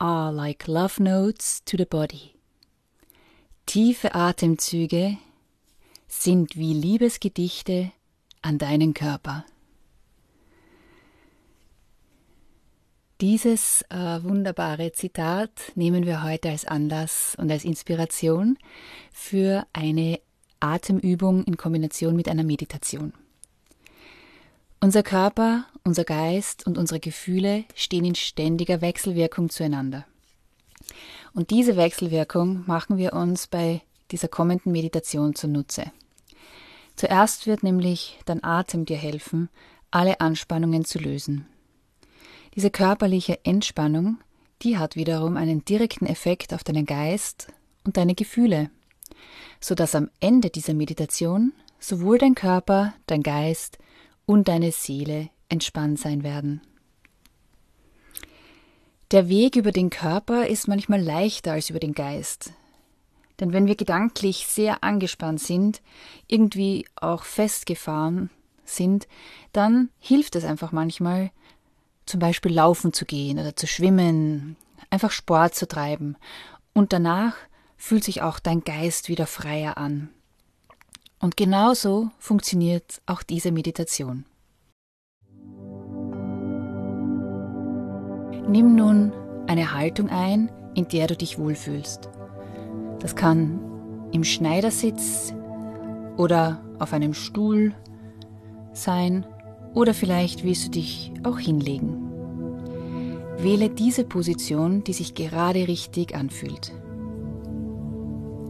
are like love notes to the body. Tiefe Atemzüge sind wie Liebesgedichte an deinen Körper. Dieses äh, wunderbare Zitat nehmen wir heute als Anlass und als Inspiration für eine Atemübung in Kombination mit einer Meditation. Unser Körper, unser Geist und unsere Gefühle stehen in ständiger Wechselwirkung zueinander. Und diese Wechselwirkung machen wir uns bei dieser kommenden Meditation zunutze. Zuerst wird nämlich dein Atem dir helfen, alle Anspannungen zu lösen. Diese körperliche Entspannung, die hat wiederum einen direkten Effekt auf deinen Geist und deine Gefühle, so dass am Ende dieser Meditation sowohl dein Körper, dein Geist und deine Seele entspannt sein werden. Der Weg über den Körper ist manchmal leichter als über den Geist. Denn wenn wir gedanklich sehr angespannt sind, irgendwie auch festgefahren sind, dann hilft es einfach manchmal, zum Beispiel laufen zu gehen oder zu schwimmen, einfach Sport zu treiben. Und danach fühlt sich auch dein Geist wieder freier an. Und genauso funktioniert auch diese Meditation. Nimm nun eine Haltung ein, in der du dich wohlfühlst. Das kann im Schneidersitz oder auf einem Stuhl sein oder vielleicht willst du dich auch hinlegen. Wähle diese Position, die sich gerade richtig anfühlt.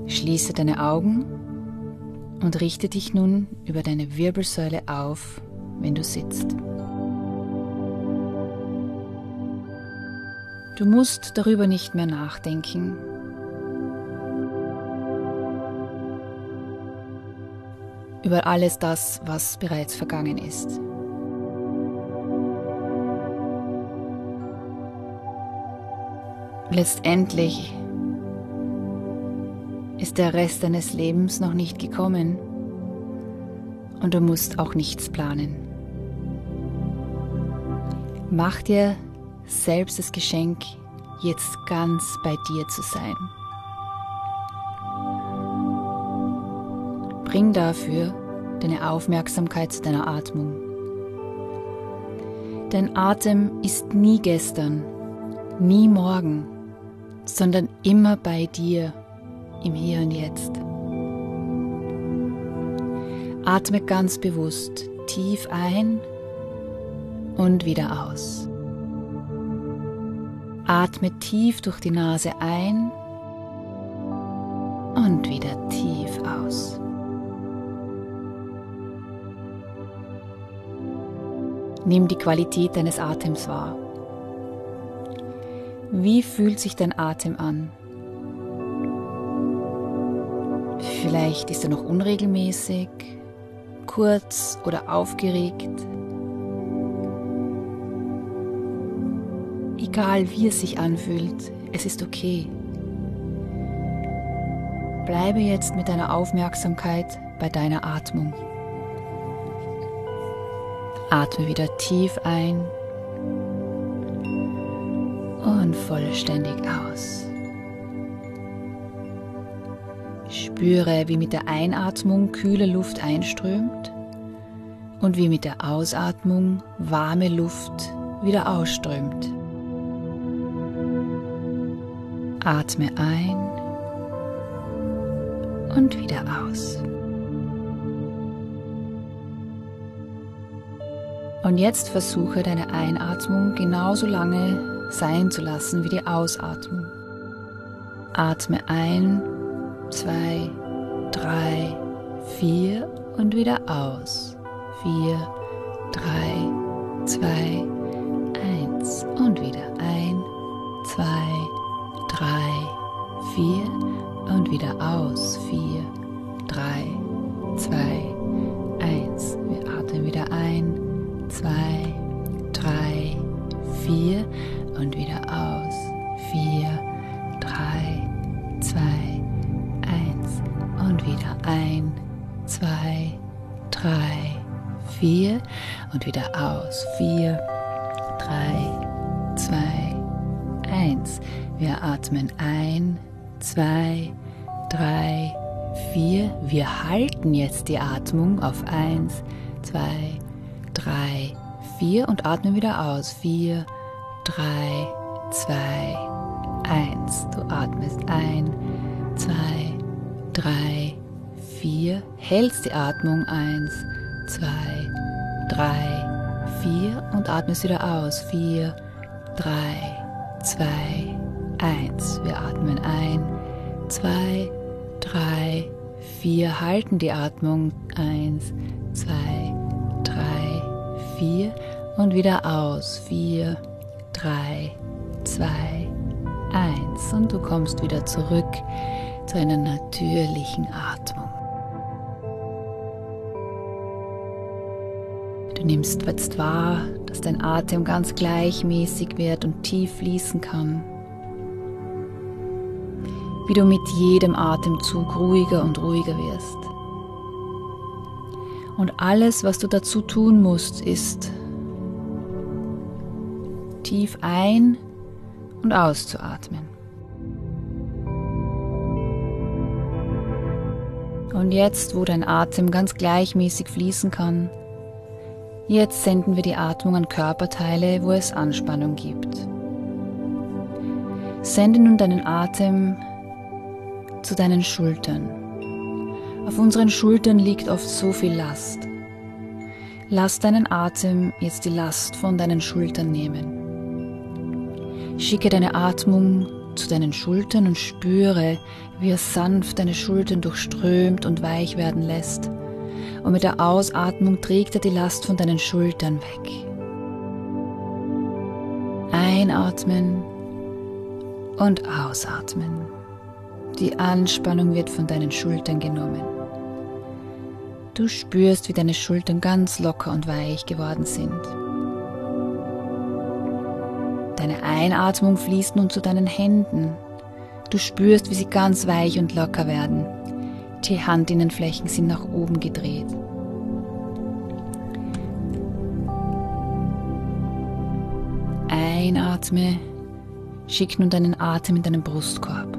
Schließe deine Augen und richte dich nun über deine Wirbelsäule auf, wenn du sitzt. Du musst darüber nicht mehr nachdenken. Über alles das, was bereits vergangen ist. Letztendlich ist der Rest deines Lebens noch nicht gekommen und du musst auch nichts planen. Mach dir selbst das Geschenk, jetzt ganz bei dir zu sein. Bring dafür deine Aufmerksamkeit zu deiner Atmung. Dein Atem ist nie gestern, nie morgen, sondern immer bei dir im Hier und Jetzt. Atme ganz bewusst tief ein und wieder aus. Atme tief durch die Nase ein und wieder tief aus. Nimm die Qualität deines Atems wahr. Wie fühlt sich dein Atem an? Vielleicht ist er noch unregelmäßig, kurz oder aufgeregt. Egal wie es sich anfühlt, es ist okay. Bleibe jetzt mit deiner Aufmerksamkeit bei deiner Atmung. Atme wieder tief ein und vollständig aus. Spüre, wie mit der Einatmung kühle Luft einströmt und wie mit der Ausatmung warme Luft wieder ausströmt. Atme ein und wieder aus. Und jetzt versuche deine Einatmung genauso lange sein zu lassen wie die Ausatmung. Atme ein, zwei, drei, vier und wieder aus. Vier, drei, zwei, eins und wieder ein, zwei, drei, vier und wieder aus. Vier, drei, zwei, eins. Wir atmen wieder ein, zwei, drei, vier und wieder aus. Vier, drei, ein, zwei, drei, vier und wieder aus. Vier, drei, zwei, eins. Wir atmen ein, zwei, drei, vier. Wir halten jetzt die Atmung auf eins, zwei, drei, vier und atmen wieder aus. Vier, drei, zwei, eins. Du atmest ein, zwei, drei, vier. Hältst die Atmung eins, zwei, drei, vier und atmest wieder aus. Vier, drei, zwei, eins. Wir atmen ein, zwei, drei, vier. Halten die Atmung eins, zwei, drei, vier und wieder aus. Vier, drei, zwei, eins. Und du kommst wieder zurück zu einer natürlichen Atmung. Nimmst jetzt wahr, dass dein Atem ganz gleichmäßig wird und tief fließen kann. Wie du mit jedem Atemzug ruhiger und ruhiger wirst. Und alles, was du dazu tun musst, ist tief ein- und auszuatmen. Und jetzt, wo dein Atem ganz gleichmäßig fließen kann, jetzt senden wir die Atmung an Körperteile, wo es Anspannung gibt. Sende nun deinen Atem zu deinen Schultern. Auf unseren Schultern liegt oft so viel Last. Lass deinen Atem jetzt die Last von deinen Schultern nehmen. Schicke deine Atmung zu deinen Schultern und spüre, wie er sanft deine Schultern durchströmt und weich werden lässt. Und mit der Ausatmung trägt er die Last von deinen Schultern weg. Einatmen und ausatmen. Die Anspannung wird von deinen Schultern genommen. Du spürst, wie deine Schultern ganz locker und weich geworden sind. Deine Einatmung fließt nun zu deinen Händen. Du spürst, wie sie ganz weich und locker werden. Die Handinnenflächen sind nach oben gedreht. Einatme, schick nun deinen Atem in deinen Brustkorb.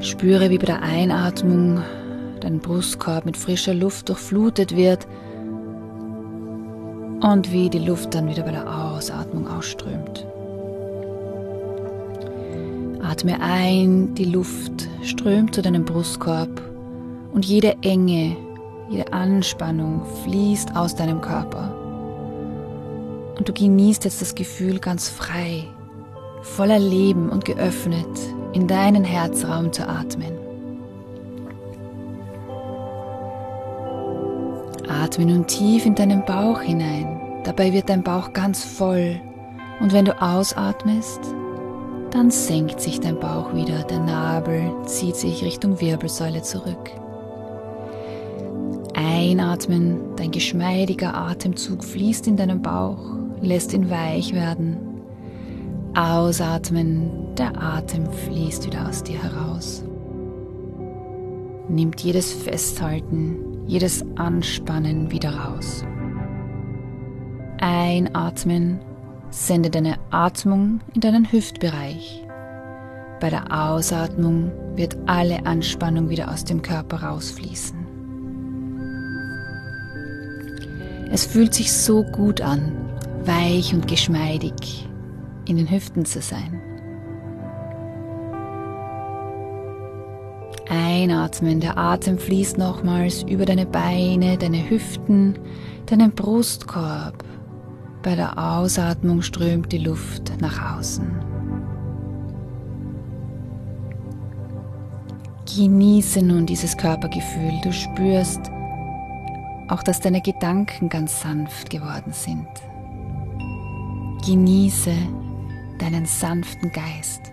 Spüre, wie bei der Einatmung dein Brustkorb mit frischer Luft durchflutet wird und wie die Luft dann wieder bei der Ausatmung ausströmt. Atme ein, die Luft strömt zu deinem Brustkorb und jede Enge, jede Anspannung fließt aus deinem Körper. Und du genießt jetzt das Gefühl ganz frei, voller Leben und geöffnet in deinen Herzraum zu atmen. Atme nun tief in deinen Bauch hinein. Dabei wird dein Bauch ganz voll. Und wenn du ausatmest, dann senkt sich dein Bauch wieder. Der Nabel zieht sich Richtung Wirbelsäule zurück. Einatmen, dein geschmeidiger Atemzug fließt in deinen Bauch, lässt ihn weich werden. Ausatmen, der Atem fließt wieder aus dir heraus. Nimmt jedes Festhalten, jedes Anspannen wieder raus. Einatmen, sende deine Atmung in deinen Hüftbereich. Bei der Ausatmung wird alle Anspannung wieder aus dem Körper rausfließen. Es fühlt sich so gut an, weich und geschmeidig in den Hüften zu sein. Einatmen, der Atem fließt nochmals über deine Beine, deine Hüften, deinen Brustkorb. Bei der Ausatmung strömt die Luft nach außen. Genieße nun dieses Körpergefühl. Du spürst auch, dass deine Gedanken ganz sanft geworden sind. Genieße deinen sanften Geist.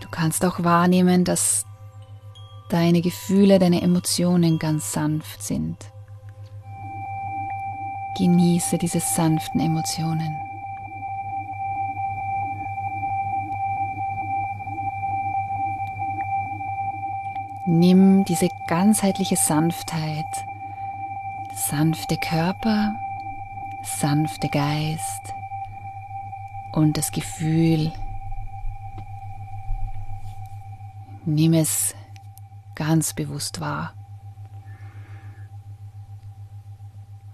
Du kannst auch wahrnehmen, dass deine Gefühle, deine Emotionen ganz sanft sind. Genieße diese sanften Emotionen. Nimm diese ganzheitliche Sanftheit, sanfte Körper, sanfte Geist und das Gefühl, nimm es ganz bewusst wahr.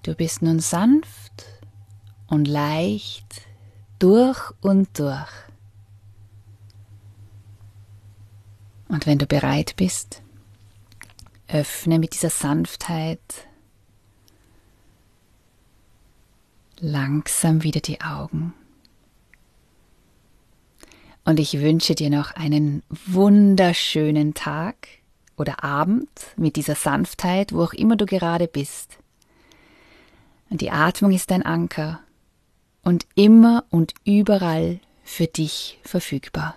Du bist nun sanft und leicht durch und durch. Und wenn du bereit bist, öffne mit dieser Sanftheit langsam wieder die Augen. Und ich wünsche dir noch einen wunderschönen Tag oder Abend mit dieser Sanftheit, wo auch immer du gerade bist. Und die Atmung ist dein Anker und immer und überall für dich verfügbar.